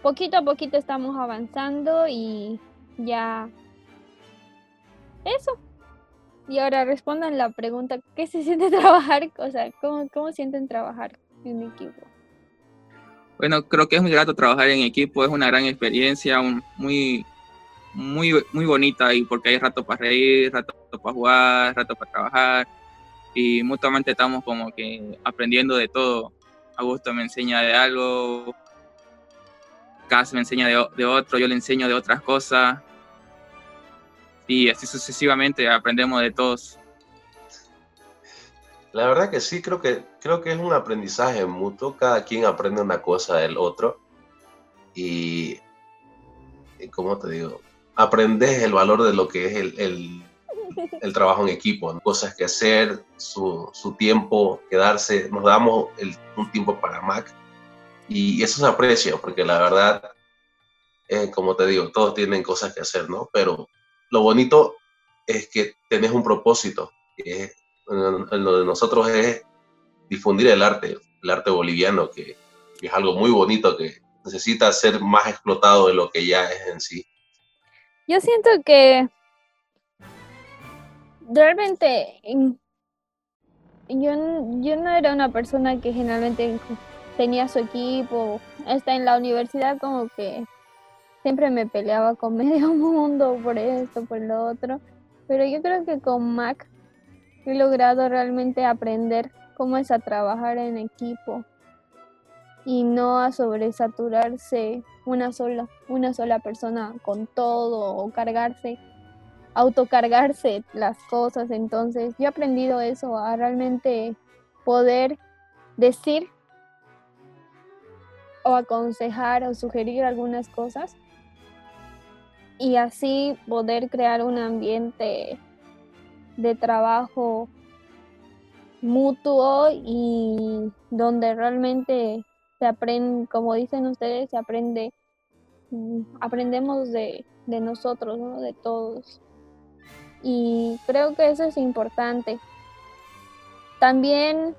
poquito a poquito estamos avanzando y ya eso, y ahora respondan la pregunta, ¿qué se siente [laughs] trabajar? O sea, ¿cómo, cómo sienten trabajar en equipo? Bueno, creo que es muy grato trabajar en equipo, es una gran experiencia, muy, muy, muy bonita y porque hay rato para reír, rato para jugar, rato para trabajar y mutuamente estamos como que aprendiendo de todo. Augusto me enseña de algo, Cas me enseña de, de otro, yo le enseño de otras cosas y así sucesivamente aprendemos de todos. La verdad que sí, creo que, creo que es un aprendizaje mutuo, cada quien aprende una cosa del otro y, como te digo, aprendes el valor de lo que es el, el, trabajo en equipo, cosas que hacer, su, su tiempo, quedarse, nos damos el, un tiempo para Mac y eso se aprecia porque la verdad, eh, como te digo, todos tienen cosas que hacer, ¿no? Pero lo bonito es que tenés un propósito, que lo de nosotros es difundir el arte, el arte boliviano, que, es algo muy bonito que necesita ser más explotado de lo que ya es en sí. Yo siento que realmente yo, yo no era una persona que generalmente tenía su equipo, hasta en la universidad como que siempre me peleaba con [laughs] medio mundo por esto, por lo otro, pero yo creo que con Mac he logrado realmente aprender cómo es a trabajar en equipo y no a sobresaturarse una sola, una sola persona con todo o cargarse, autocargarse las cosas. Entonces yo he aprendido eso, a realmente poder decir o aconsejar o sugerir algunas cosas y así poder crear un ambiente de trabajo mutuo y donde realmente se aprende, como dicen ustedes, se aprende, mm, aprendemos de, de nosotros, ¿no? de todos. Y creo que eso es importante. También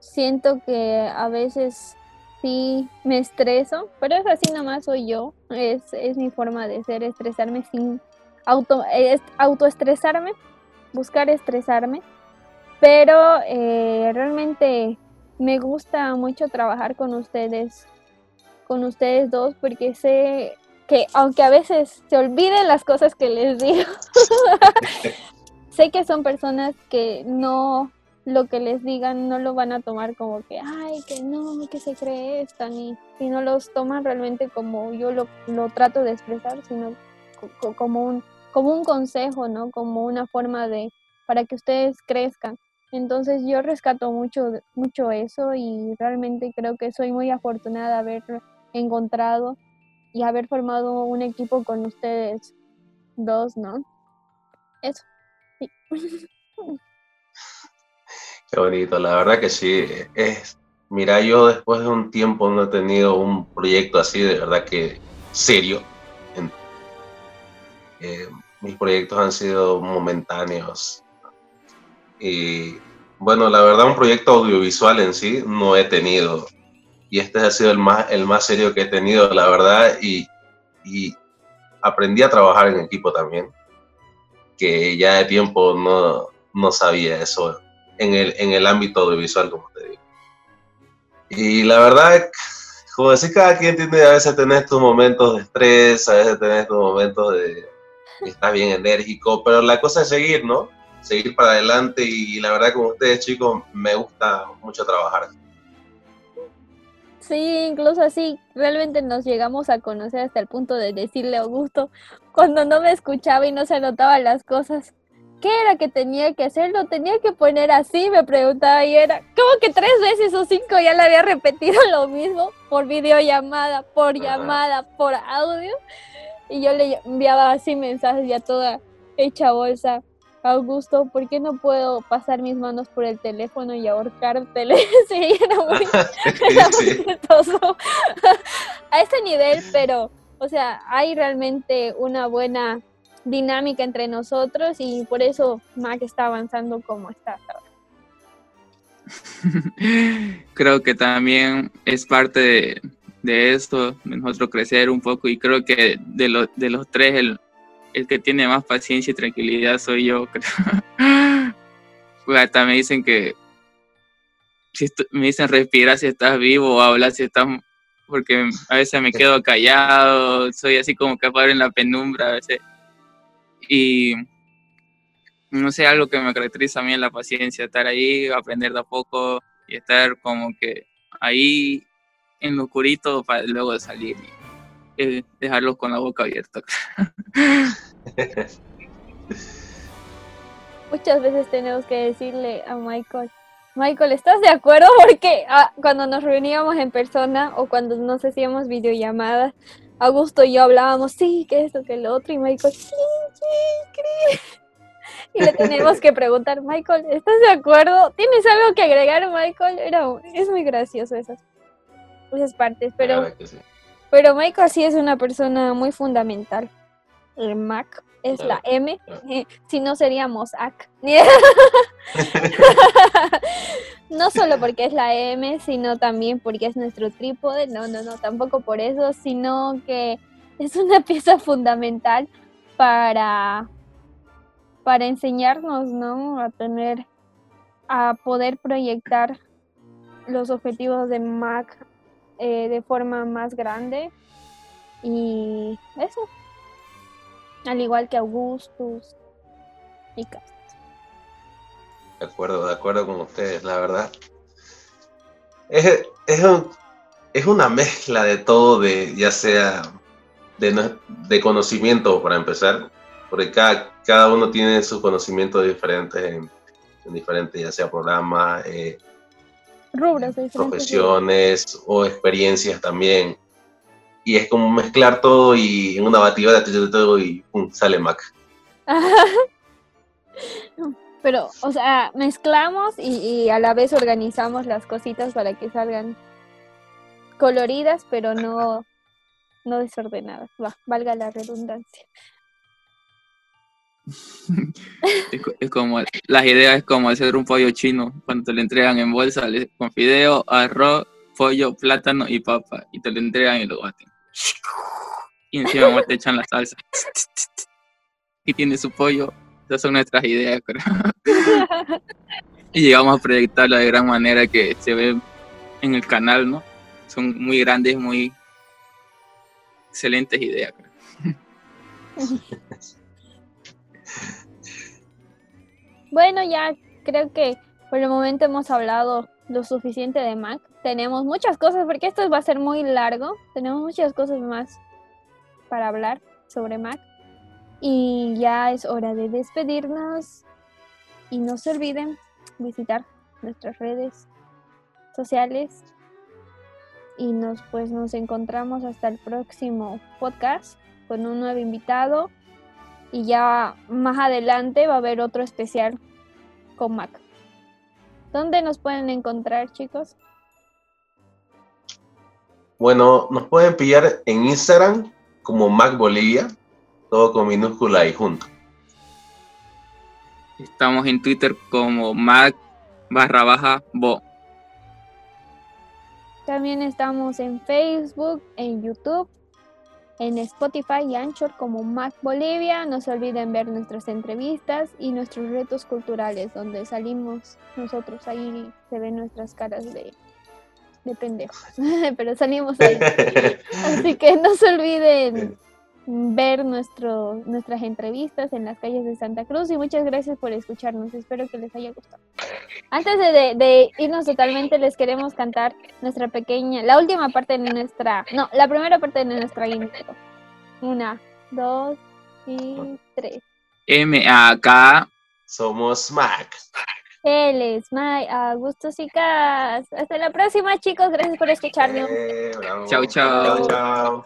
siento que a veces sí me estreso, pero es así nomás soy yo, es, es mi forma de ser, estresarme sin auto, autoestresarme, buscar estresarme, pero eh, realmente me gusta mucho trabajar con ustedes, con ustedes dos, porque sé que aunque a veces se olviden las cosas que les digo, [laughs] sé que son personas que no lo que les digan no lo van a tomar como que, ay, que no, que se cree esta, ni, y no los toman realmente como yo lo, lo trato de expresar, sino como un, como un consejo, ¿no? Como una forma de, para que ustedes crezcan. Entonces yo rescato mucho, mucho eso y realmente creo que soy muy afortunada de haber encontrado y haber formado un equipo con ustedes dos, ¿no? Eso. Sí. [laughs] Qué bonito, la verdad que sí. Es, mira, yo después de un tiempo no he tenido un proyecto así, de verdad que serio. Eh, mis proyectos han sido momentáneos, y bueno, la verdad, un proyecto audiovisual en sí no he tenido. Y este ha sido el más, el más serio que he tenido, la verdad. Y, y aprendí a trabajar en equipo también, que ya de tiempo no, no sabía eso en el, en el ámbito audiovisual, como te digo. Y la verdad, como decir, cada quien tiene, a veces tener tus momentos de estrés, a veces tener tus momentos de estás bien enérgico, pero la cosa es seguir, ¿no? seguir para adelante y la verdad con ustedes chicos me gusta mucho trabajar. Sí, incluso así realmente nos llegamos a conocer hasta el punto de decirle Augusto cuando no me escuchaba y no se notaban las cosas. ¿Qué era que tenía que hacer? Lo tenía que poner así, me preguntaba y era como que tres veces o cinco ya le había repetido [laughs] lo mismo por videollamada, por llamada, por audio. Y yo le enviaba así mensajes ya toda hecha bolsa. Augusto, ¿por qué no puedo pasar mis manos por el teléfono y ahorcártele? [laughs] sí, era muy, [laughs] A ese nivel, pero, o sea, hay realmente una buena dinámica entre nosotros y por eso Mac está avanzando como está [laughs] creo que también es parte de, de esto, de nosotros crecer un poco y creo que de, de los tres el, el que tiene más paciencia y tranquilidad soy yo, [laughs] creo. pues hasta me dicen que si me dicen respira si estás vivo o habla si estás porque a veces me quedo callado, soy así como que en la penumbra a veces. Y no sé, algo que me caracteriza a mí es la paciencia, estar ahí, aprender de a poco y estar como que ahí en lo oscurito para luego salir dejarlos con la boca abierta. [laughs] Muchas veces tenemos que decirle a Michael, Michael, ¿estás de acuerdo? [laughs] Porque ah, cuando nos reuníamos en persona o cuando nos hacíamos videollamadas, Augusto y yo hablábamos, sí, que esto, que lo otro, y Michael, sí, sí, [laughs] Y le tenemos que preguntar, Michael, ¿estás de acuerdo? ¿Tienes algo que agregar, Michael? Era, es muy gracioso esas, esas partes, pero... Pero Michael sí es una persona muy fundamental. El Mac es la M, eh, [laughs] si no seríamos AC. [laughs] no solo porque es la M, sino también porque es nuestro trípode. No, no, no, tampoco por eso, sino que es una [laughs] pieza fundamental para, para enseñarnos, ¿no? A tener, a poder proyectar los objetivos de Mac eh, de forma más grande. Y eso. Al igual que Augustus y Castro. De acuerdo, de acuerdo con ustedes, la verdad. Es, es, un, es una mezcla de todo, de ya sea de, de conocimiento para empezar, porque cada, cada uno tiene sus conocimientos diferentes en, en diferentes, ya sea programas, eh, Rubros profesiones o experiencias también. Y es como mezclar todo y en una batidora de todo y pum, sale Mac. [laughs] Pero, o sea, mezclamos y, y a la vez organizamos las cositas para que salgan coloridas, pero no, no desordenadas. Va, valga la redundancia. [laughs] Es, co- es como, las ideas es como hacer un pollo chino, cuando te lo entregan en bolsa, con fideo, arroz, pollo, plátano y papa, y te lo entregan y lo baten. Y encima te echan la salsa. [laughs] Y tiene su pollo. Esas son nuestras ideas, creo. [laughs] Y llegamos a proyectarlo de gran manera que se ve en el canal, ¿no? Son muy grandes, muy excelentes ideas, creo. [laughs] Bueno, ya creo que por el momento hemos hablado lo suficiente de Mac. Tenemos muchas cosas, porque esto va a ser muy largo. Tenemos muchas cosas más para hablar sobre Mac. Y ya es hora de despedirnos. Y no se olviden visitar nuestras redes sociales. Y nos pues nos encontramos hasta el próximo podcast con un nuevo invitado. Y ya más adelante va a haber otro especial con Mac. ¿Dónde nos pueden encontrar, chicos? Bueno, nos pueden pillar en Instagram como Mac Bolivia, todo con minúscula y junto. Estamos en Twitter como Mac barra baja Bo. También estamos en Facebook, en YouTube, en Spotify y Anchor como Mac Bolivia. No se olviden ver nuestras entrevistas y nuestros retos culturales, donde salimos nosotros ahí se ven nuestras caras de, de pendejos, [laughs] pero salimos ahí. [laughs] Así que no se olviden ver nuestro, nuestras entrevistas en las calles de Santa Cruz y muchas gracias por escucharnos. Espero que les haya gustado. Antes de, de- de irnos totalmente, les queremos cantar nuestra pequeña, la última parte de nuestra, no, la primera parte de nuestra intro. Una, dos y tres. M-A-K. Somos Mac. Él es May, Augustos y Cas. Hasta la próxima, chicos. Gracias por escucharnos. Eh, bravo. Chau, chau. Chau, chau.